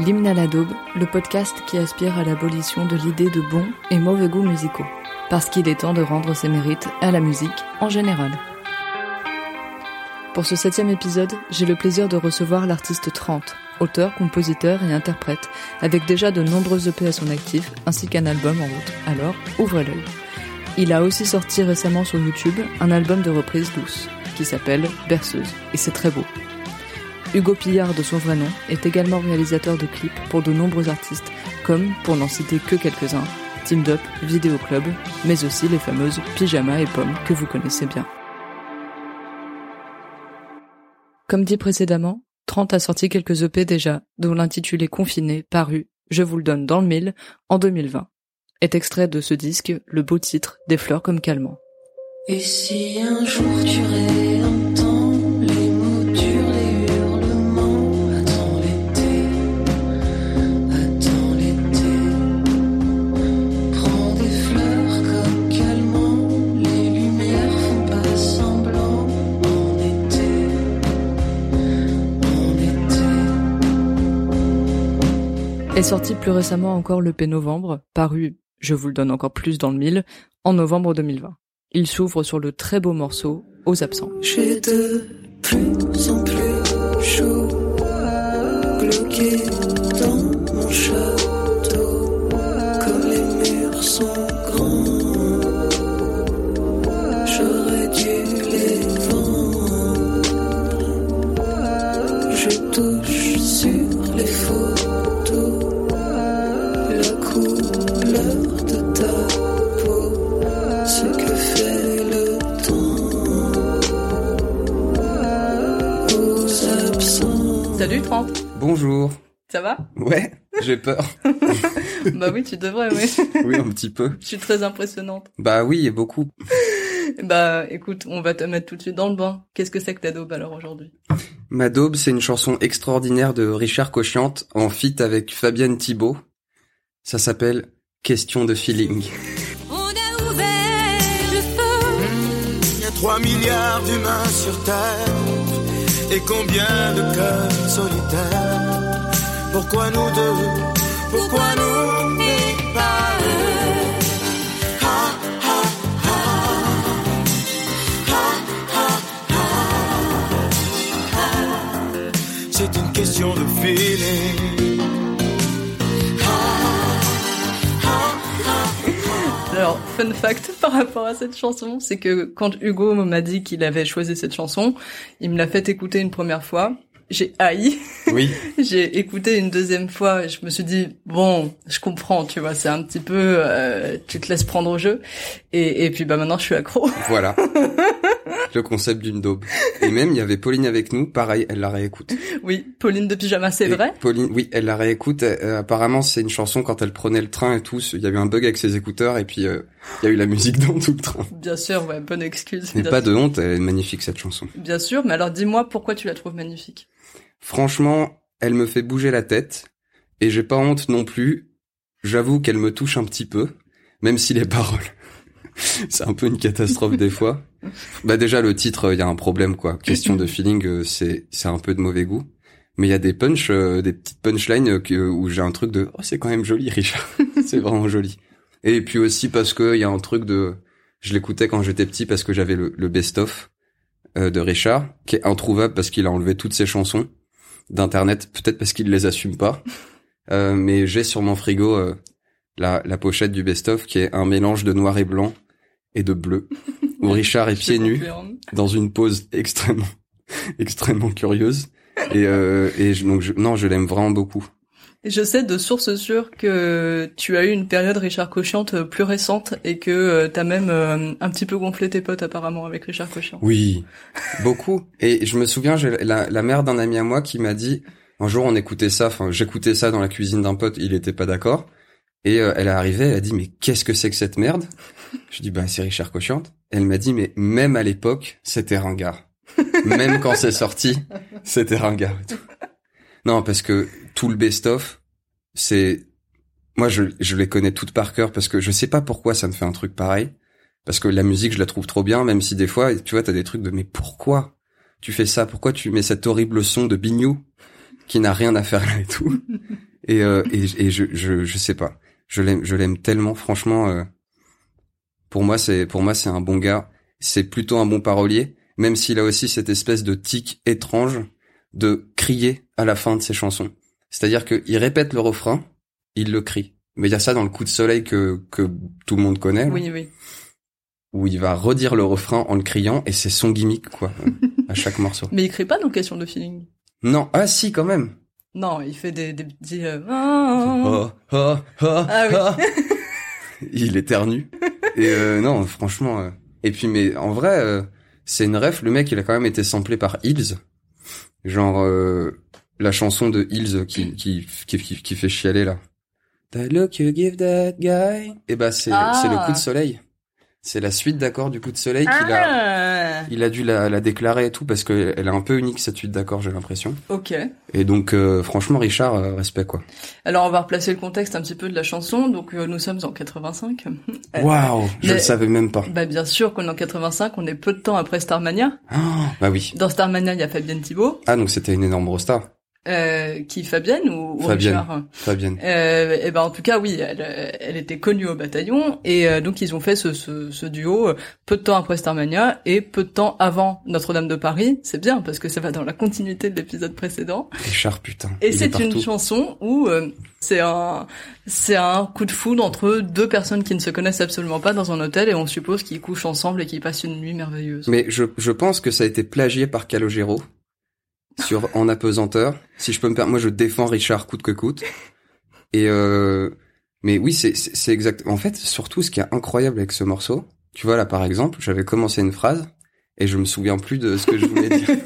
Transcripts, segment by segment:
L'hymne à la daube, le podcast qui aspire à l'abolition de l'idée de bons et mauvais goûts musicaux. Parce qu'il est temps de rendre ses mérites à la musique en général. Pour ce septième épisode, j'ai le plaisir de recevoir l'artiste 30, auteur, compositeur et interprète, avec déjà de nombreux EP à son actif, ainsi qu'un album en route. Alors, ouvrez l'œil. Il a aussi sorti récemment sur YouTube un album de reprise douce, qui s'appelle Berceuse, et c'est très beau. Hugo Pillard de son vrai nom est également réalisateur de clips pour de nombreux artistes, comme, pour n'en citer que quelques-uns, Team Up, Vidéo Club, mais aussi les fameuses Pyjama et Pommes que vous connaissez bien. Comme dit précédemment, Trent a sorti quelques EP déjà, dont l'intitulé Confiné, paru, je vous le donne dans le mille, en 2020. Est extrait de ce disque le beau titre Des fleurs comme calmant. Et si un jour tu Est sorti plus récemment encore le P Novembre, paru, je vous le donne encore plus dans le mille, en novembre 2020. Il s'ouvre sur le très beau morceau Aux absents. Bonjour. Ça va? Ouais, j'ai peur. bah oui, tu devrais, oui. oui, un petit peu. Je suis très impressionnante. Bah oui, et beaucoup. bah écoute, on va te mettre tout de suite dans le bain. Qu'est-ce que c'est que ta daube alors aujourd'hui? Ma daube, c'est une chanson extraordinaire de Richard Cochiante en feat avec Fabienne Thibault. Ça s'appelle Question de feeling. On a ouvert le feu. Mmh, il y a 3 milliards d'humains sur Terre. Et combien de cœurs pourquoi nous deux? Pourquoi nous et pas. C'est une question de feeling. Alors, fun fact par rapport à cette chanson, c'est que quand Hugo m'a dit qu'il avait choisi cette chanson, il me l'a fait écouter une première fois. J'ai haï. Oui. J'ai écouté une deuxième fois et je me suis dit bon, je comprends, tu vois, c'est un petit peu, euh, tu te laisses prendre au jeu. Et, et puis bah maintenant je suis accro. Voilà. Le concept d'une daube. Et même, il y avait Pauline avec nous. Pareil, elle la réécoute. oui, Pauline de pyjama, c'est vrai. Pauline, oui, elle la réécoute. Euh, apparemment, c'est une chanson quand elle prenait le train et tout. Il y a eu un bug avec ses écouteurs et puis euh, il y a eu la musique dans tout le train. Bien sûr, ouais, bonne excuse. Mais pas sûr. de honte, elle est magnifique cette chanson. Bien sûr, mais alors dis-moi pourquoi tu la trouves magnifique? Franchement, elle me fait bouger la tête et j'ai pas honte non plus. J'avoue qu'elle me touche un petit peu, même si les paroles, c'est un peu une catastrophe des fois. Bah déjà le titre, il y a un problème quoi. Question de feeling, euh, c'est c'est un peu de mauvais goût. Mais il y a des punch, euh, des petites punchlines que, où j'ai un truc de oh c'est quand même joli Richard, c'est vraiment joli. Et puis aussi parce que il y a un truc de, je l'écoutais quand j'étais petit parce que j'avais le, le best of euh, de Richard qui est introuvable parce qu'il a enlevé toutes ses chansons d'internet, peut-être parce qu'il les assume pas. Euh, mais j'ai sur mon frigo euh, la, la pochette du best-of qui est un mélange de noir et blanc et de bleu, où Richard est pieds nus dans une pose extrêmement, extrêmement curieuse. Et, euh, et je- donc je, non, je l'aime vraiment beaucoup. Je sais de source sûre que tu as eu une période Richard Cochiante euh, plus récente et que euh, t'as même euh, un petit peu gonflé tes potes apparemment avec Richard Cochiante. Oui, beaucoup. Et je me souviens, j'ai la, la mère d'un ami à moi qui m'a dit, un jour on écoutait ça, enfin j'écoutais ça dans la cuisine d'un pote, il était pas d'accord. Et elle est arrivée, elle a dit, mais qu'est-ce que c'est que cette merde? Je dis, bah c'est Richard Cochiante. Elle m'a dit, mais même à l'époque, c'était ringard. même quand c'est sorti, c'était ringard et tout. Non, parce que tout le best-of, c'est... Moi, je, je les connais toutes par cœur parce que je sais pas pourquoi ça me fait un truc pareil. Parce que la musique, je la trouve trop bien, même si des fois, tu vois, t'as des trucs de mais pourquoi tu fais ça? Pourquoi tu mets cet horrible son de Bignou qui n'a rien à faire là et tout? Et, euh, et, et je, je, je sais pas. Je l'aime, je l'aime tellement. Franchement, euh, pour moi, c'est pour moi, c'est un bon gars. C'est plutôt un bon parolier, même s'il a aussi cette espèce de tic étrange de crier à la fin de ses chansons. C'est-à-dire qu'il répète le refrain, il le crie. Mais il y a ça dans le coup de soleil que que tout le monde connaît. là Oui, oui. où il va redire le refrain en le criant et c'est son gimmick quoi à chaque morceau. Mais il crée pas dans Question de feeling? Non, ah si quand même. Non, il fait des, des petits... euh, Oh, oh, oh, Ah oui. oh. il éternue. Et euh, non, franchement. euh, Et puis mais en vrai, euh, c'est une ref. Le mec, il a quand même été samplé par Hills, genre euh, la chanson de Hills qui qui qui, qui, qui fait chialer là. That look you give that guy. Et bah c'est Ah. c'est le coup de soleil. C'est la suite d'accords du coup de soleil qu'il a. Ah, Il a dû la, la déclarer et tout parce que elle est un peu unique cette suite d'accords, j'ai l'impression. ok. Et donc euh, franchement Richard euh, respect quoi. Alors on va replacer le contexte un petit peu de la chanson. Donc euh, nous sommes en 85. Euh, Waouh, je mais- le savais même pas. Bah bien sûr qu'on est en 85, on est peu de temps après Starmania. Ah, bah oui. Dans Starmania, il y a Fabienne Thibault. Ah donc c'était une énorme rosta. Euh, qui Fabienne ou, ou Fabienne. Richard Fabienne. euh, et ben en tout cas oui, elle, elle était connue au bataillon et euh, donc ils ont fait ce, ce, ce duo euh, peu de temps après Starmania et peu de temps avant Notre-Dame de Paris. C'est bien parce que ça va dans la continuité de l'épisode précédent. Richard putain. Et c'est une chanson où euh, c'est un c'est un coup de foudre entre deux personnes qui ne se connaissent absolument pas dans un hôtel et on suppose qu'ils couchent ensemble et qu'ils passent une nuit merveilleuse. Mais je, je pense que ça a été plagié par Calogero sur En apesanteur. Si je peux me permettre, moi je défends Richard coûte que coûte. Et euh, mais oui, c'est c'est exact. En fait, surtout ce qui est incroyable avec ce morceau, tu vois là par exemple, j'avais commencé une phrase et je me souviens plus de ce que je voulais dire.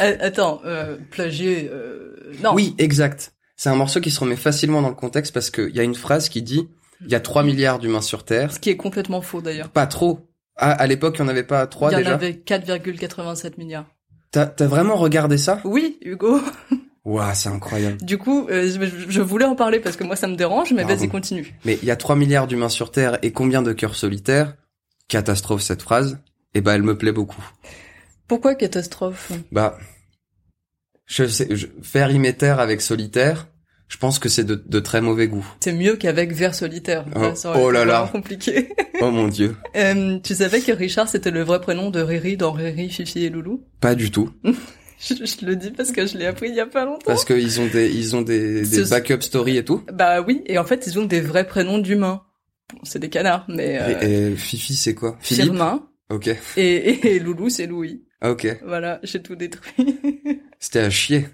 Euh, Attends, euh, plagier euh, non. Oui, exact. C'est un morceau qui se remet facilement dans le contexte parce qu'il y a une phrase qui dit il y a 3 milliards d'humains sur Terre. Ce qui est complètement faux d'ailleurs. Pas trop. Ah, à l'époque, il n'y en avait pas 3 Il y en déjà. avait 4,87 milliards. T'as vraiment regardé ça? Oui, Hugo. Waouh, c'est incroyable. Du coup, euh, je, je voulais en parler parce que moi ça me dérange, mais vas-y continue. Mais il y a 3 milliards d'humains sur Terre et combien de cœurs solitaires? Catastrophe cette phrase. Et bah elle me plaît beaucoup. Pourquoi catastrophe? Bah je sais je, faire Iméter avec solitaire, je pense que c'est de, de très mauvais goût. C'est mieux qu'avec vers solitaire. Oh, Là, ça oh là compliqué. Oh mon dieu, Euh, tu savais que Richard c'était le vrai prénom de Riri dans Riri, Fifi et Loulou? Pas du tout. je, je le dis parce que je l'ai appris il y a pas longtemps. Parce qu'ils ont des ils ont des, des backup stories et tout. Bah oui, et en fait ils ont des vrais prénoms d'humains. Bon, c'est des canards, mais euh, Et, et Fifi c'est quoi? Philippe? Firmin Ok. et, et, et Loulou c'est Louis. Ah, ok. Voilà, j'ai tout détruit. C'était à chier.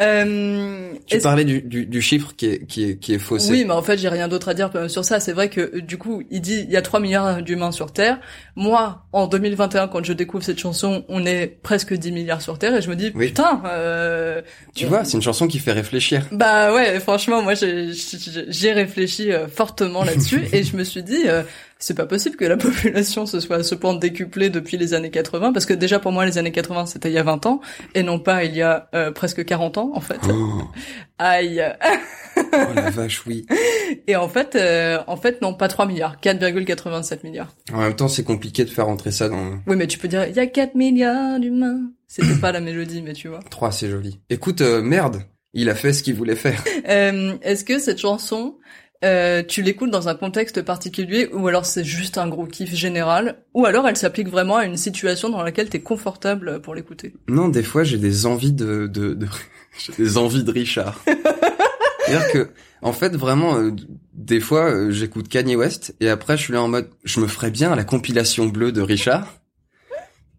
Euh, Tu parlais du, du, du chiffre qui est qui est qui est faussé. Oui, mais en fait, j'ai rien d'autre à dire euh, sur ça. C'est vrai que euh, du coup, il dit il y a 3 milliards d'humains sur Terre. Moi, en 2021, quand je découvre cette chanson, on est presque 10 milliards sur Terre et je me dis Oui. putain. Euh... Tu vois, c'est une chanson qui fait réfléchir. Bah ouais, franchement, moi j'ai réfléchi euh, fortement là-dessus et je me suis dit euh, c'est pas possible que la population se soit à ce point décuplée depuis les années 80 parce que déjà pour moi les années 80 c'était il y a 20 ans et non pas il y a euh, presque 40 ans en fait. Oh, Aïe. oh la vache, oui. Et en fait euh, en fait non pas 3 milliards, 4,87 milliards. En même temps, c'est compliqué de faire entrer ça dans Oui, mais tu peux dire il y a 4 milliards d'humains. C'était pas la mélodie mais tu vois. 3, c'est joli. Écoute, euh, merde, il a fait ce qu'il voulait faire. Euh, Est-ce que cette chanson, euh, tu l'écoutes dans un contexte particulier ou alors c'est juste un gros kiff général ou alors elle s'applique vraiment à une situation dans laquelle t'es confortable pour l'écouter Non, des fois, j'ai des envies de, de, de... j'ai des envies de Richard. C'est-à-dire que, en fait, vraiment, euh, des fois, euh, j'écoute Kanye West et après, je suis là en mode, je me ferais bien la compilation bleue de Richard,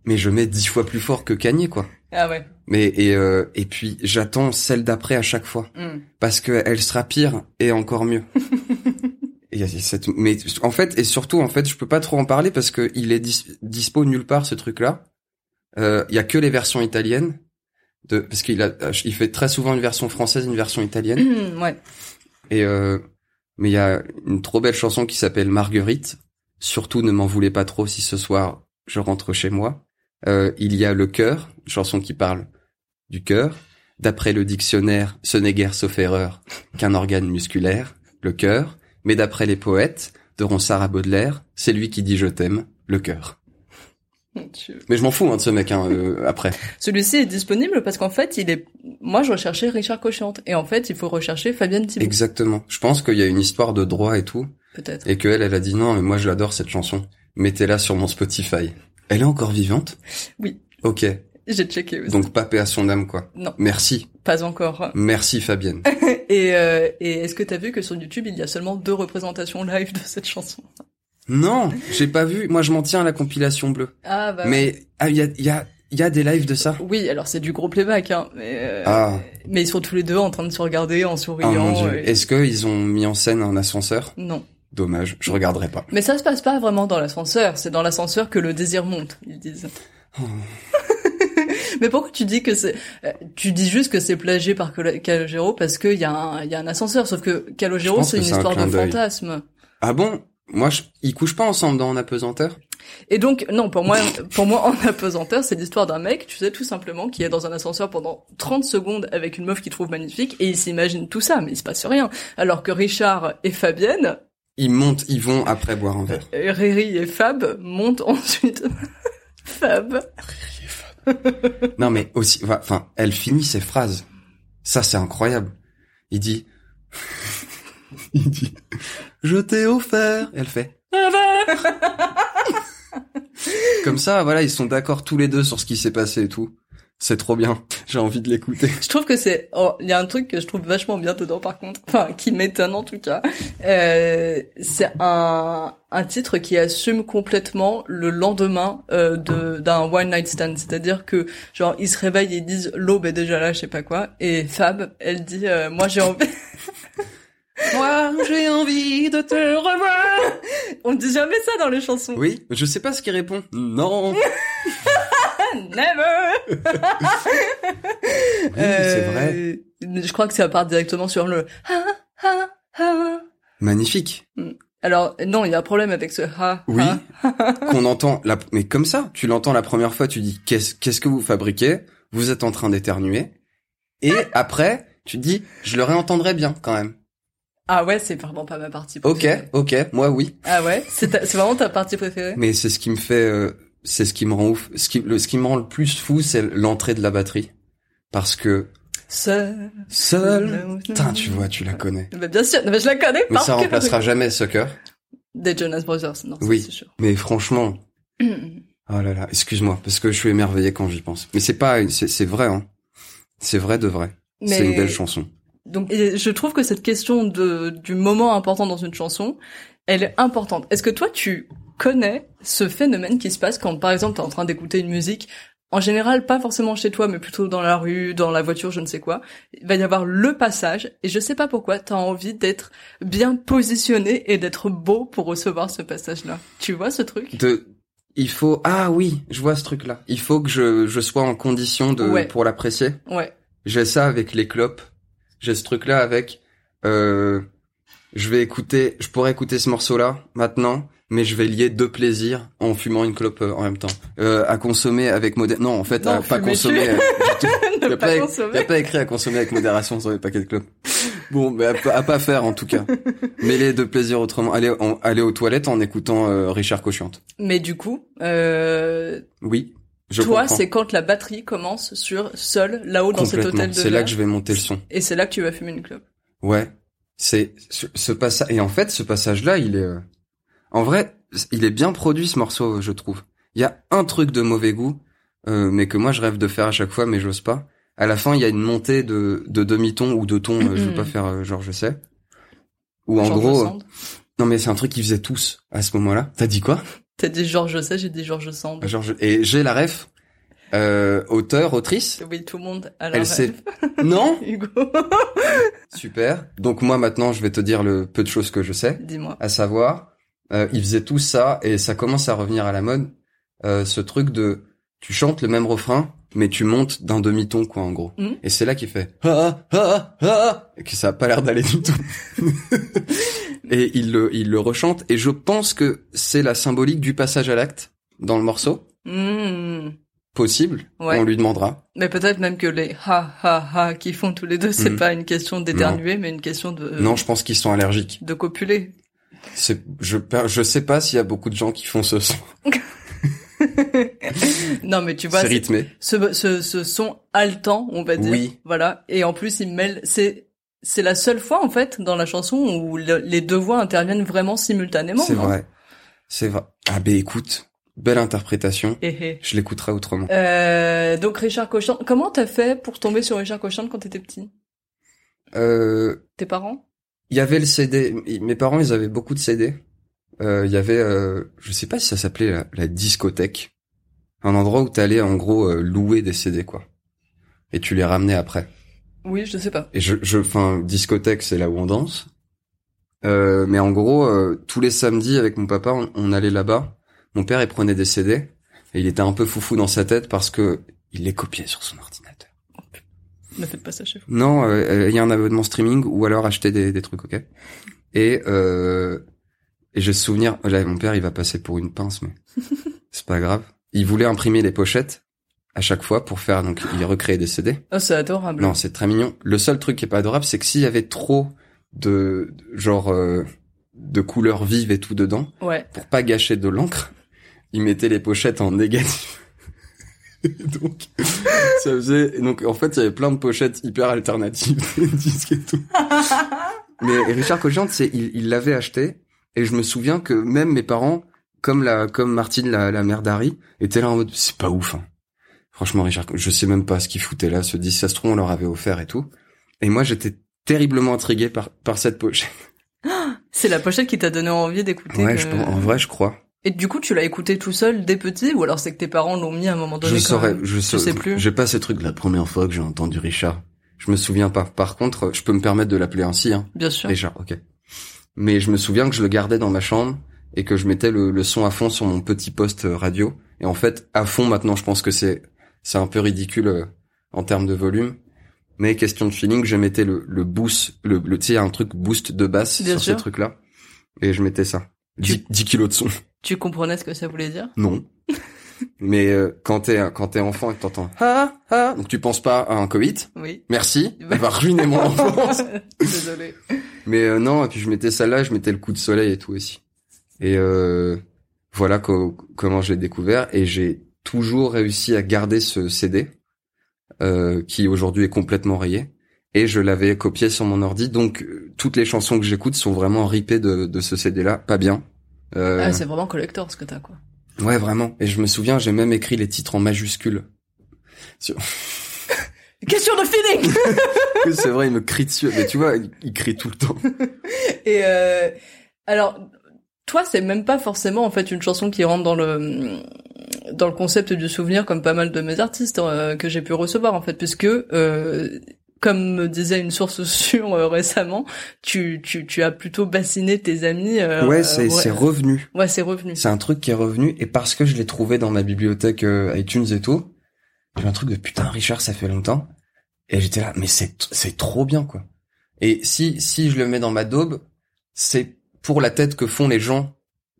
mais je mets dix fois plus fort que Kanye, quoi. Ah ouais. Mais et euh, et puis j'attends celle d'après à chaque fois Hmm. parce que elle sera pire et encore mieux. Et cette mais en fait et surtout en fait je peux pas trop en parler parce que il est dis- dispo nulle part ce truc là. Euh, Il y a que les versions italiennes de parce qu'il a il fait très souvent une version française une version italienne Hmm, ouais. et euh, mais il y a une trop belle chanson qui s'appelle Marguerite. Surtout ne m'en voulez pas trop si ce soir je rentre chez moi. Euh, il y a le cœur, une chanson qui parle du cœur. D'après le dictionnaire, ce n'est guère sauf erreur qu'un organe musculaire, le cœur. Mais d'après les poètes, de Ronsard à Baudelaire, c'est lui qui dit je t'aime, le cœur. Mais je m'en fous hein, de ce mec hein, euh, après. Celui-ci est disponible parce qu'en fait, il est. Moi, je recherchais Richard Cochante et en fait, il faut rechercher Fabienne Thibault. Exactement. Je pense qu'il y a une histoire de droit et tout. Peut-être. Et qu'elle, elle a dit non, mais moi je l'adore cette chanson. Mettez-la sur mon Spotify. Elle est encore vivante? Oui. Ok. J'ai checké aussi. Donc pas paix à son âme, quoi. Non. Merci. Pas encore. Merci Fabienne. Et, euh, et est-ce que t'as vu que sur YouTube, il y a seulement deux représentations live de cette chanson? Non, j'ai pas vu. Moi je m'en tiens à la compilation bleue. Ah bah. Mais ah, il y a, il y, a, il y a des lives de ça? Oui, alors c'est du gros playback, hein. Mais, euh, Ah. mais ils sont tous les deux en train de se regarder en souriant. mon dieu. et- Est-ce qu'ils ont mis en scène un ascenseur? Non. Dommage, je regarderai pas. Mais ça se passe pas vraiment dans l'ascenseur, c'est dans l'ascenseur que le désir monte, ils disent. Oh. Mais pourquoi tu dis que c'est, euh, tu dis juste que c'est plagié par Calogero parce qu'il y a un, il y a un ascenseur, sauf que Calogero c'est une un histoire clin de fantasme. Ah bon? Moi, je... ils couchent pas ensemble dans En apesanteur? Et donc, non, pour moi, pour moi, en apesanteur, c'est l'histoire d'un mec, tu sais, tout simplement, qui est dans un ascenseur pendant 30 secondes avec une meuf qu'il trouve magnifique, et il s'imagine tout ça, mais il se passe rien. Alors que Richard et Fabienne, Ils montent, ils vont après boire un verre. euh, Riri et Fab montent ensuite. Fab. Non mais aussi, enfin, elle finit ses phrases. Ça c'est incroyable. Il dit, il dit, je t'ai offert. Et elle fait, un verre. Comme ça, voilà, ils sont d'accord tous les deux sur ce qui s'est passé et tout. C'est trop bien. J'ai envie de l'écouter. Je trouve que c'est, oh, il y a un truc que je trouve vachement bien dedans par contre, enfin qui m'étonne en tout cas. Euh, c'est un un titre qui assume complètement le lendemain euh, de d'un one night stand, c'est-à-dire que genre ils se réveillent et disent l'aube est déjà là, je sais pas quoi, et Fab, elle dit euh, moi j'ai envie. Moi, j'ai envie de te revoir. On dit jamais ça dans les chansons. Oui, je sais pas ce qu'il répond. Non. Never. Oui, c'est vrai. Euh, Je crois que ça part directement sur le ha ha ha. Magnifique. Alors non, il y a un problème avec ce ha. Oui. ha. Qu'on entend la, mais comme ça, tu l'entends la première fois, tu dis qu'est-ce, qu'est-ce que vous fabriquez? Vous êtes en train d'éternuer. Et après, tu dis, je le réentendrai bien quand même. Ah ouais, c'est vraiment pas ma partie. Ok, préférée. ok, moi oui. Ah ouais, c'est ta- c'est vraiment ta partie préférée? Mais c'est ce qui me fait, euh, c'est ce qui me rend ouf. Ce qui, le, ce qui me rend le plus fou, c'est l'entrée de la batterie. Parce que Seul. seul, putain, tu vois, tu la connais. Bah, bien sûr, mais je la connais Mais ça remplacera jamais Sucker. Des Jonas Brothers, non, Oui. c'est sûr. Mais franchement, oh là là, excuse-moi, parce que je suis émerveillé quand j'y pense. Mais c'est pas, c'est, c'est vrai, hein. C'est vrai de vrai. C'est Mais- une belle chanson. Donc, et je trouve que cette question de du moment important dans une chanson, elle est importante. Est-ce que toi, tu connais ce phénomène qui se passe quand, par exemple, t'es en train d'écouter une musique en général, pas forcément chez toi, mais plutôt dans la rue, dans la voiture, je ne sais quoi. Il va y avoir le passage, et je sais pas pourquoi, t'as envie d'être bien positionné et d'être beau pour recevoir ce passage-là. Tu vois ce truc? De, il faut, ah oui, je vois ce truc-là. Il faut que je, je sois en condition de, Ouais. pour l'apprécier. Ouais. J'ai ça avec les clopes. J'ai ce truc-là avec, euh, je vais écouter, je pourrais écouter ce morceau-là maintenant, mais je vais lier deux plaisirs en fumant une clope euh, en même temps. Euh, à consommer avec modération. Non, en fait, Non, à pas consommer. tu. euh, du tout. ne Y a a pas écrit à consommer avec modération sur les paquets de clopes. Bon, mais à, pas- à pas faire en tout cas. Mêler deux plaisirs autrement. Aller, en- aller aux toilettes en écoutant euh, Richard Cochiante. Mais du coup, euh, Oui, je toi, c'est quand la batterie commence sur seul, là-haut dans cet hôtel de C'est là que je vais monter le son. Et c'est là que tu vas fumer une clope. Ouais, c'est ce, ce passage et en fait ce passage-là, il est euh, en vrai, il est bien produit ce morceau, je trouve. Il y a un truc de mauvais goût, euh, mais que moi je rêve de faire à chaque fois, mais j'ose pas. À la fin, il y a une montée de, de demi-ton ou de ton, euh, je veux pas faire euh, genre je sais. Ou en George gros, euh, Sand. non mais c'est un truc qu'ils faisaient tous à ce moment-là. T'as dit quoi? T'as dit Georges sais, j'ai dit Georges Sand. Genre je- et j'ai la ref. Euh, auteur, autrice. Oui, tout le monde a la Elle sait. rêve. Non? Hugo, Super. Donc moi maintenant, je vais te dire le peu de choses que je sais. dis-moi. à savoir, euh, ils faisaient tout ça et ça commence à revenir à la mode, euh, ce truc de tu chantes le même refrain mais tu montes d'un demi-ton quoi en gros. Mhm. Et c'est là qu'il fait ah ah ah et que ça a pas l'air d'aller du tout. et il le il le rechante et je pense que c'est la symbolique du passage à l'acte dans le morceau. Hmm. Possible, Ouais. on lui demandera. Mais peut-être même que les ha ha ha qui font tous les deux, c'est Hmm. pas une question d'éternuer, mais une question de non, je pense qu'ils sont allergiques. de copuler. C'est je je sais pas s'il y a beaucoup de gens qui font ce son. non, mais tu vois, C'est rythmé. ce, ce, ce son haletant, on va dire. Oui. Voilà. Et en plus, il mêle, c'est, c'est la seule fois, en fait, dans la chanson où le- les deux voix interviennent vraiment simultanément. C'est vrai. C'est vrai. Ah ben écoute, belle interprétation. Eh, eh. Je l'écouterai autrement. Euh, donc Richard Cochante, comment t'as fait pour tomber sur Richard Cochante quand t'étais petit? Euh, Tes parents? Il y avait le CD. Mes parents, ils avaient beaucoup de CD. Euh, Il y avait, euh, je sais pas si ça s'appelait la, la discothèque, un endroit où t'allais en gros euh, louer des CD quoi, et tu les ramenais après. Oui, je sais pas. Et je, je, enfin, discothèque, c'est là où on danse. Euh, mais en gros, euh, tous les samedis avec mon papa, on, on allait là-bas. Mon père, il prenait des CD et il était un peu foufou dans sa tête parce que il les copiait sur son ordinateur. Ne faites pas ça chez vous. Non, euh, il y a un abonnement streaming ou alors acheter des, des trucs, ok. Et euh, et j'ai souvenir, là, mon père, il va passer pour une pince, mais c'est pas grave. Il voulait imprimer les pochettes à chaque fois pour faire donc il recréait des CD. Oh, c'est adorable. Non, c'est très mignon. Le seul truc qui est pas adorable, c'est que s'il y avait trop de de- genre euh, de couleurs vives et tout dedans, Ouais. pour pas gâcher de l'encre, il mettait les pochettes en négatif. Et donc, ça faisait, et donc, en fait, il y avait plein de pochettes hyper alternatives, des disques et tout. Mais Richard Cochante, c'est, il, il l'avait acheté, et je me souviens que même mes parents, comme la, comme Martine, la, la mère d'Harry, étaient là en mode, c'est pas ouf, hein. Franchement, Richard, je sais même pas ce qu'il foutait là, ce disque, ça se trouve, on leur avait offert et tout. Et moi, j'étais terriblement intrigué par, par cette pochette. C'est la pochette qui t'a donné envie d'écouter. Ouais, que- je en vrai, je crois. Et du coup, tu l'as écouté tout seul dès petit, ou alors c'est que tes parents l'ont mis à un moment donné Je quand saurais, même je Tu saurais. sais plus. J'ai pas ces trucs la première fois que j'ai entendu Richard. Je me souviens pas. Par contre, je peux me permettre de l'appeler ainsi, hein. Bien sûr. Richard, ok. Mais je me souviens que je le gardais dans ma chambre et que je mettais le, le son à fond sur mon petit poste euh, radio. Et en fait, à fond maintenant, je pense que c'est c'est un peu ridicule euh, en termes de volume. Mais question de feeling, je mettais le, le boost, le, le tu sais, un truc boost de basse Bien sur sûr. ces trucs-là. Et je mettais ça. Tu- 10, 10 kilos de son. Tu comprenais ce que ça voulait dire? Non. Mais euh, quand t'es quand t'es enfant et que t'entends ah ah, donc tu penses pas à un coït? Oui. Merci. Elle va ruiner mon enfance. Désolé. Mais euh, non, et puis je mettais ça là, je mettais le coup de soleil et tout aussi. Et euh, voilà co- comment j'ai découvert et j'ai toujours réussi à garder ce CD euh, qui aujourd'hui est complètement rayé et je l'avais copié sur mon ordi donc euh, toutes les chansons que j'écoute sont vraiment ripées de, de ce CD là, pas bien. Euh, Ah, c'est vraiment collector ce que t'as, quoi. ouais vraiment et je me souviens j'ai même écrit les titres en majuscules. Sur- Question de feeling c'est vrai il me crie dessus mais tu vois il, il crie tout le temps. Et euh, alors, toi, c'est même pas forcément en fait une chanson qui rentre dans le dans le concept du souvenir comme pas mal de mes artistes euh, que j'ai pu recevoir en fait, puisque euh, comme me disait une source sûre euh, récemment, tu, tu tu as plutôt bassiné tes amis. euh, ouais c'est euh, c'est revenu. Ouais, c'est revenu. C'est un truc qui est revenu et parce que je l'ai trouvé dans ma bibliothèque euh, iTunes et tout, j'ai un truc de putain Richard ça fait longtemps et j'étais là mais c'est c'est trop bien quoi. Et si si je le mets dans ma daube, c'est pour la tête que font les gens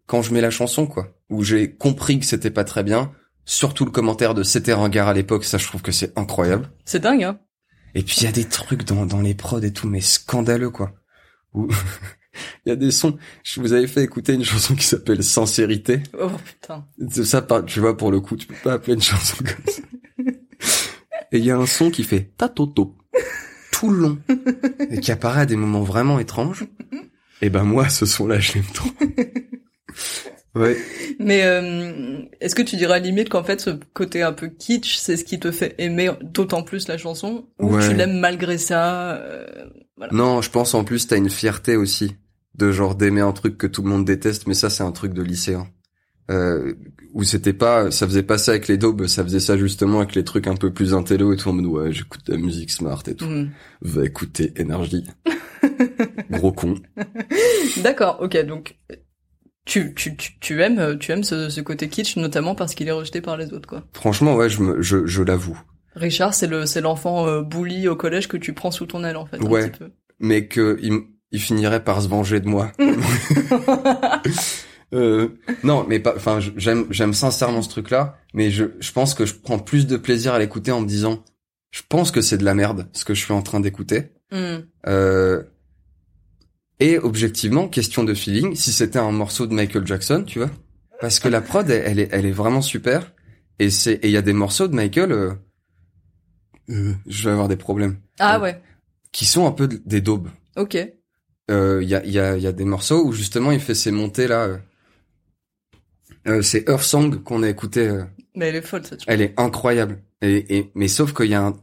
quand je mets la chanson quoi. Où j'ai compris que c'était pas très bien, surtout le commentaire de c'était ringard à l'époque, ça je trouve que c'est incroyable. C'est dingue, hein Et puis il y a des trucs dans dans les prods et tout mais scandaleux quoi. Où il y a des sons, je vous avais fait écouter une chanson qui s'appelle Sincérité. Oh putain. C'est ça, tu vois, pour le coup, tu peux pas appeler une chanson comme ça. Et il y a un son qui fait tatoto tout le long et qui apparaît à des moments vraiment étranges. Et ben moi, ce son-là, je l'aime trop. Ouais. Mais euh, est-ce que tu dirais limite qu'en fait ce côté un peu kitsch, c'est ce qui te fait aimer d'autant plus la chanson, ou Ouais. tu l'aimes malgré ça euh, Non, je pense en plus t'as une fierté aussi de genre d'aimer un truc que tout le monde déteste, mais ça c'est un truc de lycéen. euh, où c'était pas, ça faisait pas ça avec les daubes, ça faisait ça justement avec les trucs un peu plus intello et tout en mode ouais, j'écoute de la musique smart et tout. Mhm. Va écouter énergie. Gros con. D'accord, ok, donc tu, tu, tu, tu aimes, tu aimes ce, ce côté kitsch, notamment parce qu'il est rejeté par les autres, quoi. Franchement, ouais, je me, je, je l'avoue. Richard, c'est le, c'est l'enfant euh, bully au collège que tu prends sous ton aile, en fait, un Ouais. petit peu. Mais que il, il finirait par se venger de moi. Euh, non, mais pas. Enfin, j'aime, j'aime sincèrement ce truc-là, mais je, je pense que je prends plus de plaisir à l'écouter en me disant, je pense que c'est de la merde ce que je suis en train d'écouter. Hmm. Euh, et objectivement, question de feeling, si c'était un morceau de Michael Jackson, tu vois, parce que la prod, elle, elle est, elle est vraiment super, et c'est, et il y a des morceaux de Michael, euh, euh, je vais avoir des problèmes, Ah Euh, ouais, qui sont un peu de- des daubes. ok. Euh, Il y a, y a, y a des morceaux où justement il fait ses montées là. c'est Earth Song qu'on a écouté. Mais elle est folle, cette elle est incroyable. Et, et mais sauf qu'il y a un,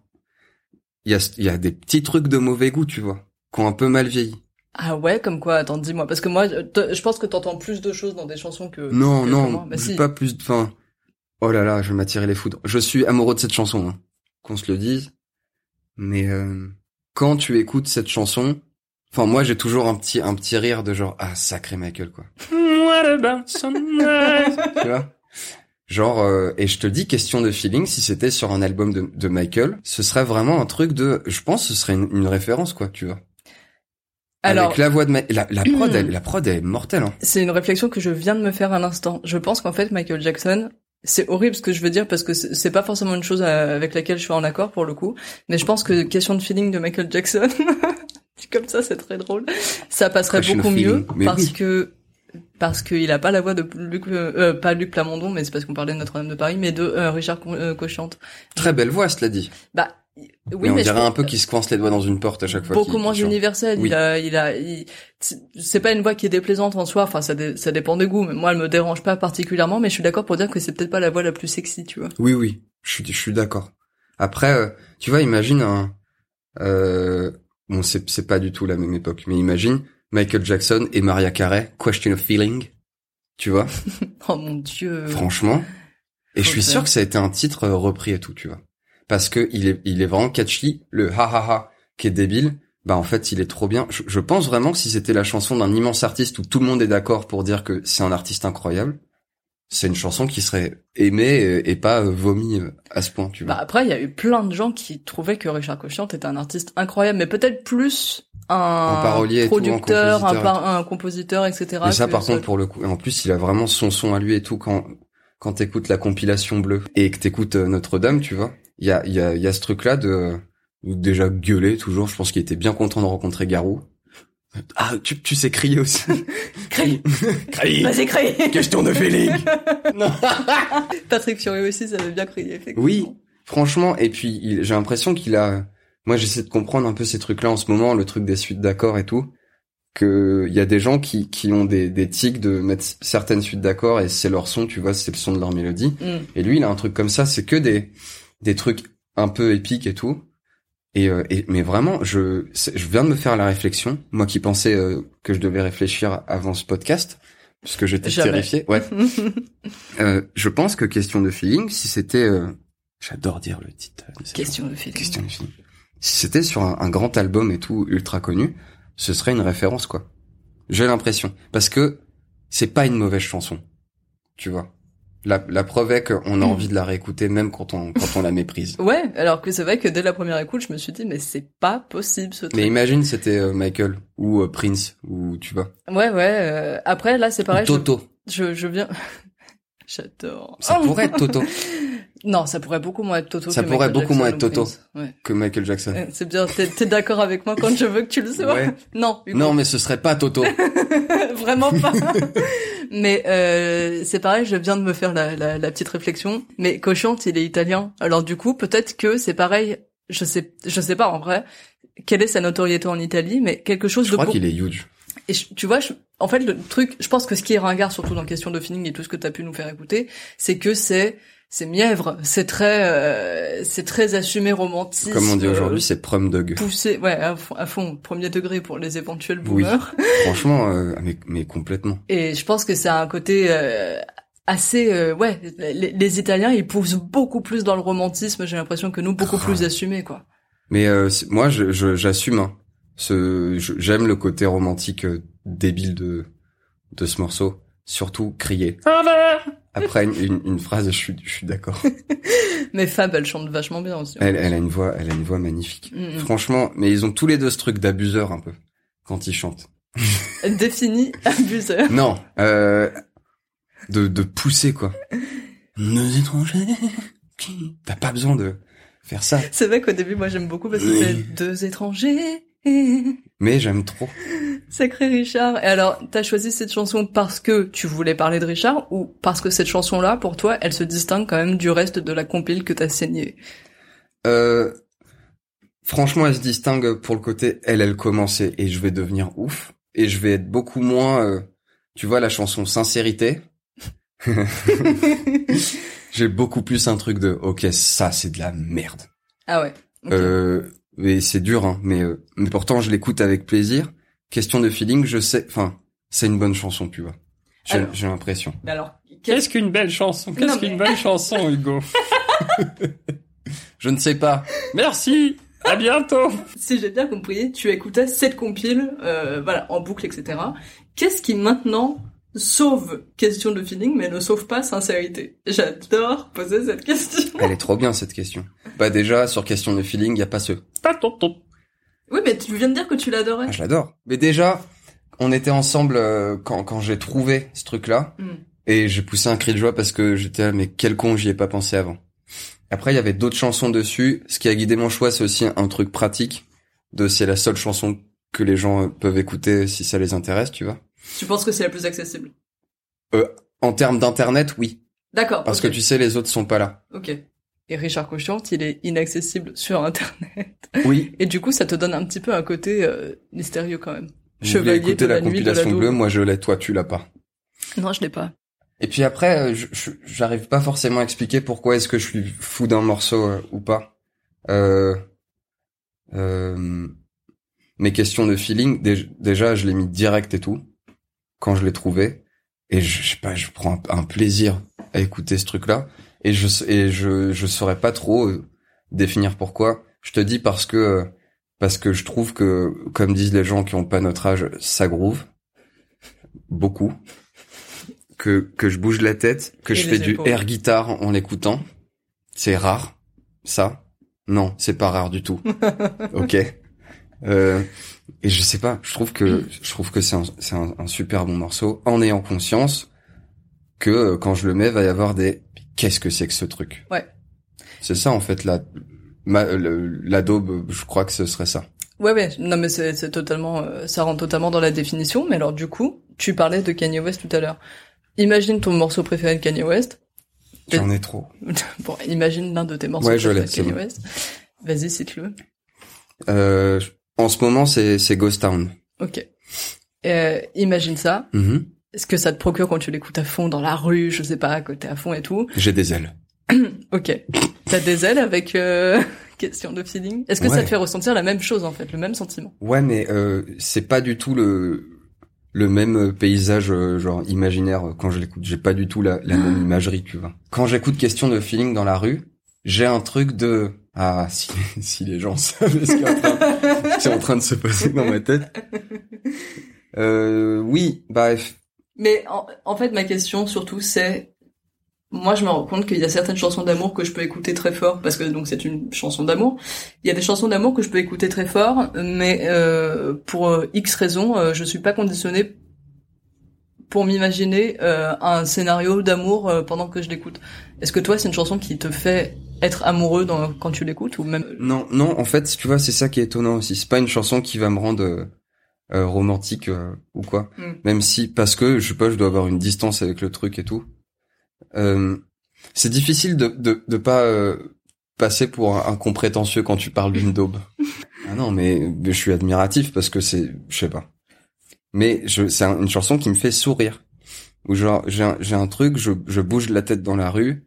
il y a, il y a des petits trucs de mauvais goût, tu vois, qui ont un peu mal vieilli. Ah ouais, comme quoi Attends, dis-moi, parce que moi, je pense que t'entends plus de choses dans des chansons que... Non, que non. Bah si. pas plus. de- Enfin, oh là là, je vais m'attirer les foudres. Je suis amoureux de cette chanson, hein, qu'on se le dise. Mais euh, quand tu écoutes cette chanson, enfin moi j'ai toujours un petit un petit rire de genre ah sacré Michael quoi. What about sunrise? Tu vois? Genre euh, et je te dis question de feeling si c'était sur un album de, de Michael, ce serait vraiment un truc de je pense ce serait une, une référence quoi, tu vois. Alors, Avec la voix de Ma- la, la prod elle, la prod est mortelle hein. c'est une réflexion que je viens de me faire à l'instant. Je pense qu'en fait, Michael Jackson, c'est horrible ce que je veux dire parce que c'est pas forcément une chose avec laquelle je suis en accord pour le coup, mais je pense que question de feeling de Michael Jackson, comme ça, c'est très drôle. Ça passerait Question beaucoup mieux feeling, parce oui. que parce qu'il a pas la voix de Luc, euh, euh, pas Luc Plamondon, mais c'est parce qu'on parlait de Notre-Dame de Paris, mais de euh, Richard Co- euh, Cochiante. Très belle voix cela dit. Bah oui, mais on dirait un peu qu'il se coince les doigts dans une porte à chaque fois. beaucoup moins universel. Oui. Il a, il a, il- c'est- pas une voix qui est déplaisante en soi. Enfin, ça, dé- ça dépend des goûts. Mais moi, elle me dérange pas particulièrement. Mais je suis d'accord pour dire que c'est peut-être pas la voix la plus sexy, tu vois. Oui, oui, je suis, je suis d'accord. Après, euh, tu vois, imagine un, euh, bon, c'est, c'est pas du tout la même époque, mais imagine Michael Jackson et Maria Carey, Question of Feeling, tu vois, Oh mon dieu. franchement. Et je suis sûr que ça a été un titre euh, repris et tout, tu vois. Parce que il est, il est vraiment catchy, le ha ha ha, qui est débile, bah en fait, il est trop bien. Je, je pense vraiment que si c'était la chanson d'un immense artiste où tout le monde est d'accord pour dire que c'est un artiste incroyable, c'est une chanson qui serait aimée et pas euh, vomi euh, à ce point, tu vois. Bah après, il y a eu plein de gens qui trouvaient que Richard Cochiante était un artiste incroyable, mais peut-être plus un, Un parolier et tout, un producteur, un, compositeur par- un compositeur, etc. Et ça, par contre, pour le coup, en plus, il a vraiment son son à lui et tout quand quand t'écoutes la compilation bleue et que t'écoutes euh, Notre-Dame, tu vois. Il y a il y a il y a ce truc là de déjà gueuler toujours. Je pense qu'il était bien content de rencontrer Garou. Ah, tu tu sais crier aussi. Crie. Crie. Vas-y, crie. Question de feeling. Patrick Fiori aussi, ça avait bien crié, effectivement. Oui, franchement. Et puis il- j'ai l'impression qu'il a. Moi, j'essaie de comprendre un peu ces trucs-là en ce moment, le truc des suites d'accords et tout. Que il y a des gens qui qui ont des des tics de mettre certaines suites d'accords et c'est leur son, tu vois, c'est le son de leur mélodie. Mm. Et lui, il a un truc comme ça, c'est que des des trucs un peu épiques et tout. Et, euh, et mais vraiment, je je viens de me faire la réflexion, moi qui pensais euh, que je devais réfléchir avant ce podcast, parce que j'étais terrifié. Ouais. Euh, je pense que question de feeling, si c'était, euh, j'adore dire le titre. Question de feeling. Question de feeling. Si c'était sur un, un grand album et tout ultra connu, ce serait une référence quoi. J'ai l'impression parce que c'est pas une mauvaise chanson, tu vois. La, la preuve est qu'on a Mm. envie de la réécouter même quand on quand on la méprise. Ouais, alors que c'est vrai que dès la première écoute, je me suis dit, mais c'est pas possible ce truc. Mais imagine c'était euh, Michael ou euh, Prince ou tu vois Ouais, ouais. euh, Après, là, c'est pareil. Toto. Je, je, je viens. J'adore. Ça pourrait être Toto Non, ça pourrait beaucoup moins être Toto. Ça que pourrait Michael beaucoup moins être Toto. Ouais. que Michael Jackson. Euh, C'est bien. T'es t'es d'accord avec moi quand je veux que tu le sois. Ouais. Non. Hugo. Non mais ce serait pas Toto. Vraiment pas. mais euh, c'est pareil, je viens de me faire la, la, la petite réflexion. Mais Cochante, il est italien. Alors du coup, peut-être que c'est pareil. Je sais, je sais pas en vrai. Quelle est sa notoriété en Italie, mais quelque chose Je de crois beau- qu'il est huge. Et je- tu vois, je- en fait, le truc, je pense que ce qui est ringard, surtout dans question de feeling et tout ce que t'as pu nous faire écouter, c'est que c'est c'est mièvre, c'est très euh, c'est très assumé romantisme. Comme on dit euh, aujourd'hui, c'est prom dog. poussé, ouais, à fond, à fond, premier degré pour les éventuels Oui. boomers. Franchement, euh, mais, mais complètement. Et je pense que c'est un côté euh, assez euh, ouais les, les Italiens ils poussent beaucoup plus dans le romantisme j'ai l'impression que nous beaucoup Grave. plus assumé quoi Mais euh, moi, je, je- j'assume. hein. Ce, je- j'aime le côté romantique euh, débile de de ce morceau. Surtout crier. Après une, une, une phrase, je suis, je suis d'accord. mais Fab elle chante vachement bien aussi Elle, elle a une voix, elle a une voix magnifique. Mm, mm. Franchement, mais ils ont tous les deux ce truc d'abuseur un peu quand ils chantent. défini abuseur Non, euh, de de pousser quoi. Nos étrangers. T'as pas besoin de faire ça. c'est vrai qu'au début moi j'aime beaucoup parce que c'est deux étrangers Mais j'aime trop. Sacré Richard. Et alors, t'as choisi cette chanson parce que tu voulais parler de Richard ou parce que cette chanson-là, pour toi, elle se distingue quand même du reste de la compile que t'as saignée Euh, franchement, elle se distingue pour le côté elle, elle commençait et je vais devenir ouf et je vais être beaucoup moins, euh, tu vois, la chanson sincérité. J'ai beaucoup plus un truc de ok, ça c'est de la merde. Ah ouais. Euh, mais c'est dur, hein, mais, euh, mais pourtant je l'écoute avec plaisir. Question de feeling, je sais, enfin, c'est une bonne chanson, tu vois. J'ai l'impression. Mais alors, Qu'est-ce qu'une belle chanson? Qu'est-ce mais- qu'une belle chanson, Hugo? Je ne sais pas. Merci. À bientôt. si j'ai bien compris, tu écoutais cette compile, euh, voilà, en boucle, etc. Qu'est-ce qui maintenant sauve question de feeling, mais ne sauve pas sincérité? J'adore poser cette question. Elle est trop bien cette question. Bah déjà sur question de feeling, y a pas ce. Oui, mais tu viens de dire que tu l'adorais. Ah, je l'adore. Mais déjà, on était ensemble euh, quand quand j'ai trouvé ce truc-là Hmm. et j'ai poussé un cri de joie parce que j'étais là, mais quel con, j'y ai pas pensé avant. Après, il y avait d'autres chansons dessus. Ce qui a guidé mon choix, c'est aussi un truc pratique de c'est la seule chanson que les gens euh, peuvent écouter si ça les intéresse, tu vois. Tu penses que c'est la plus accessible? En termes d'internet, oui, D'accord. parce que tu sais, les autres sont pas là. Ok. Et Richard Cochiant, il est inaccessible sur Internet. Oui. Et du coup, ça te donne un petit peu un côté euh, mystérieux quand même. Vous Chevalier écouter de la, la, compilation la bleue, moi je l'ai, toi tu l'as pas. Non, je l'ai pas. Et puis après, euh, j'arrive pas forcément à expliquer pourquoi est-ce que je suis fou d'un morceau euh, ou pas. Euh, euh, mes questions de feeling, dé- déjà, je l'ai mis direct et tout quand je l'ai trouvé, et je, je sais pas, je prends un, un plaisir à écouter ce truc-là, et je et je je saurais pas trop euh, définir pourquoi. Je te dis parce que euh, parce que je trouve que, comme disent les gens qui ont pas notre âge, ça groove beaucoup que que je bouge la tête, que Et je fais du air guitare en l'écoutant. C'est rare, ça. Non, c'est pas rare du tout. ok. Euh, et je sais pas, je trouve que je trouve que c'est un, c'est un, un super bon morceau en ayant conscience que euh, quand je le mets, va y avoir des qu'est-ce que c'est que ce truc. Ouais. C'est ça en fait la ma, le- la daube, je crois que ce serait ça. Ouais, ouais. Non, mais c'est c'est totalement, euh, ça rentre totalement dans la définition. Mais alors, du coup, tu parlais de Kanye West tout à l'heure. Imagine ton morceau préféré de Kanye West. J'en ai trop. bon, imagine l'un de tes morceaux Ouais, préférés de Kanye bon. West. Vas-y, cite-le. Euh, en ce moment, c'est c'est Ghost Town. Ok. Euh, imagine ça. Mhm. Est-ce que ça te procure quand tu l'écoutes à fond dans la rue, je sais pas, t'es à fond et tout? J'ai des ailes. Ok. T'as des ailes avec euh, question de feeling? Est-ce que ça te fait ressentir la même chose en fait, le même sentiment? Ouais, mais euh, c'est pas du tout le le même euh, paysage euh, genre imaginaire euh, quand je l'écoute. J'ai pas du tout la, la même imagerie, tu vois. Quand j'écoute question de feeling dans la rue, j'ai un truc de ah si si les gens savaient ce qui est en train, est en train de se passer dans ma tête. Euh, oui, bah Mais en, en fait, ma question surtout, c'est moi, je me rends compte qu'il y a certaines chansons d'amour que je peux écouter très fort parce que donc c'est une chanson d'amour. Il y a des chansons d'amour que je peux écouter très fort, mais euh, pour euh, X raisons, euh, je suis pas conditionnée pour m'imaginer euh, un scénario d'amour pendant que je l'écoute. Est-ce que toi, c'est une chanson qui te fait être amoureux quand tu l'écoutes ou même non non en fait tu vois c'est ça qui est étonnant aussi. C'est pas une chanson qui va me rendre euh, romantique euh, ou quoi. Mm. Même si parce que je sais pas je dois avoir une distance avec le truc et tout. Euh, c'est difficile de de de pas euh, passer pour un, un con prétentieux quand tu parles d'une daube. ah non mais, mais je suis admiratif parce que c'est je sais pas. Mais je c'est un- une chanson qui me fait sourire. Ou genre j'ai un, j'ai un truc je je bouge la tête dans la rue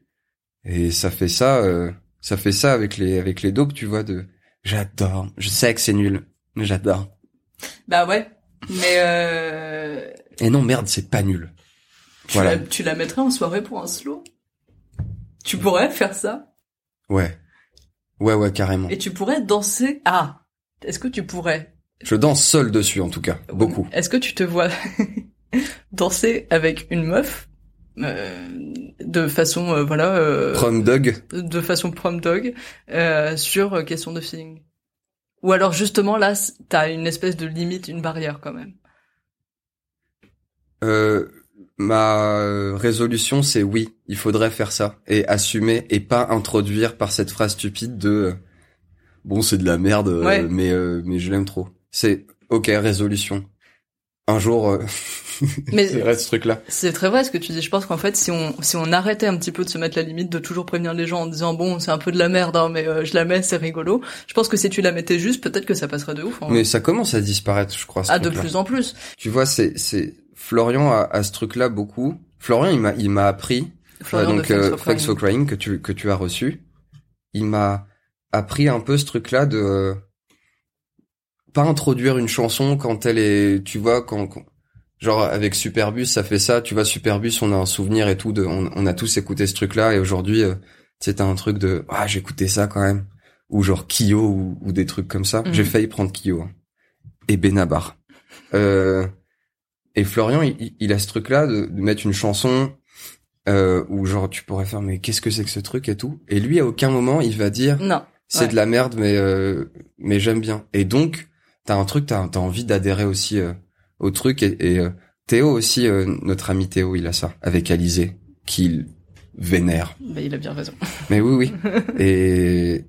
et ça fait ça euh, ça fait ça avec les avec les daubes tu vois de j'adore. Je sais que c'est nul mais j'adore. Bah ouais. Mais euh... Et non merde c'est pas nul. Tu, Voilà. la, tu la mettrais en soirée pour un slow? Tu pourrais faire ça? Ouais. Ouais, ouais, carrément. Et tu pourrais danser. Ah Est-ce que tu pourrais? Je danse seul dessus, en tout cas. Beaucoup. Est-ce que tu te vois danser avec une meuf euh, de façon euh, voilà euh, Prom dog. de façon prom dog sur question de feeling? Ou alors justement là t'as une espèce de limite une barrière quand même Euh, ma résolution, c'est oui, il faudrait faire ça et assumer et pas introduire par cette phrase stupide de euh, bon, c'est de la merde, euh, Ouais. mais euh, mais je l'aime trop. C'est ok, résolution. Un jour, euh, Mais- vrai ce truc-là. c'est très vrai ce que tu dis je pense qu'en fait si on si on arrêtait un petit peu de se mettre la limite de toujours prévenir les gens en disant bon c'est un peu de la merde hein, mais euh, je la mets c'est rigolo je pense que si tu la mettais juste peut-être que ça passerait de ouf hein. Mais ça commence à disparaître, je crois. ce ah de plus en plus Tu vois, c'est c'est Florian a, a ce truc-là beaucoup. Florian, il m'a il m'a appris Florian Euh, de donc euh, for Crying. Crying que tu que tu as reçu. Il m'a appris un peu ce truc-là de euh, pas introduire une chanson quand elle est, tu vois, quand, quand- genre avec Superbus ça fait ça. Tu vois, Superbus, on a un souvenir et tout de, on, on a tous écouté ce truc-là et aujourd'hui, euh, tu sais, t'as un truc de, ah, j'ai écouté ça quand même, ou genre Kyo ou, ou des trucs comme ça. Mhm. J'ai failli prendre Kyo hein. et Benabar. Euh, et Florian, il, il- il a ce truc-là de, de mettre une chanson euh, où genre tu pourrais faire mais qu'est-ce que c'est que ce truc et tout. Et lui, à aucun moment, il va dire non c'est Ouais. de la merde, mais euh, mais j'aime bien. Et donc, t'as un truc, t'as as envie d'adhérer aussi euh, au truc. Et, et, euh, Théo aussi, euh, notre ami Théo, il a ça avec Alizé, qu'il vénère. bah, il a bien raison Mais oui, oui. et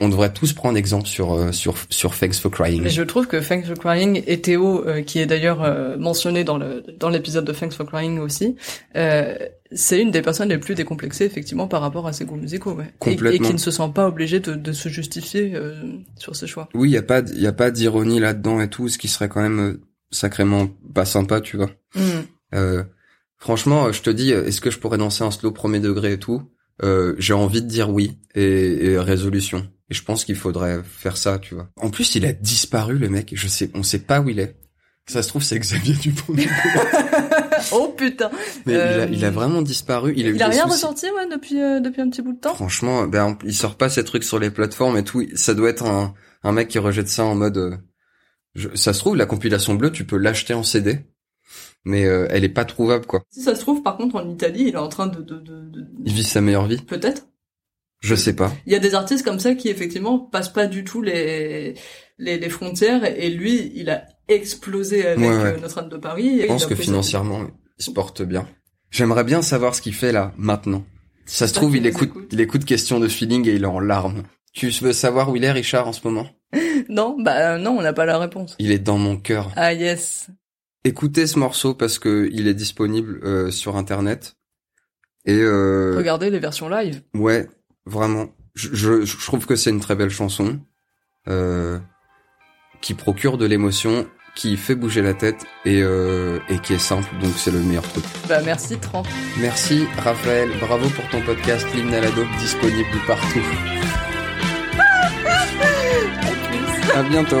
on devrait tous prendre exemple sur euh, sur sur Thanks for Crying. Mais je trouve que Thanks for Crying et Théo, euh, qui est d'ailleurs euh, mentionné dans le dans l'épisode de Thanks for Crying aussi, euh, c'est une des personnes les plus décomplexées effectivement par rapport à ses goûts musicaux, ouais. Et- Et, Complètement. qui ne se sent pas obligé de, de se justifier euh, sur ses choix. Oui, il y a pas y a pas d'ironie là-dedans et tout, ce qui serait quand même euh, sacrément pas sympa, tu vois. Mm. Euh, franchement, euh, je te dis, est-ce que je pourrais danser un slow premier degré et tout? Euh, J'ai envie de dire oui et, et résolution. Et je pense qu'il faudrait faire ça, tu vois. En plus, il a disparu, le mec. Je sais, on sait pas où il est. Ça se trouve, c'est Xavier Dupont. oh putain Mais il, a, Euh, il a vraiment disparu. Il a, eu Il a rien soucis. ressorti ouais depuis euh, depuis un petit bout de temps? Franchement, ben, il sort pas ces trucs sur les plateformes et tout. Ça doit être un, un mec qui rejette ça en mode. euh, je- ça se trouve, la compilation bleue, tu peux l'acheter en CD, mais euh, elle est pas trouvable, quoi. Si ça se trouve par contre en Italie, il est en train de de, de, de- Il vit sa meilleure vie. peut-être. Je sais pas. Il y a des artistes comme ça qui effectivement passent pas du tout les les, les frontières et lui il a explosé avec Ouais, ouais. euh, Notre-Dame de Paris. Je pense que financièrement, il se porte bien. J'aimerais bien savoir ce qu'il fait là, maintenant. Si ça se J'espère trouve, il écoute, écoute. il écoute question de feeling et il est en larmes. Tu veux savoir où il est, Richard, en ce moment? Non, bah euh, non, on n'a pas la réponse. Il est dans mon cœur. Ah yes. Écoutez ce morceau parce que il est disponible euh, sur internet. Et euh, Regardez les versions live. ouais, vraiment. Je, je, je trouve que c'est une très belle chanson euh, qui procure de l'émotion, qui fait bouger la tête et, euh, et qui est simple. Donc c'est le meilleur truc. Bah merci 30. Merci Raphaël, bravo pour ton podcast L'hymne à la dope disponible partout. à bientôt.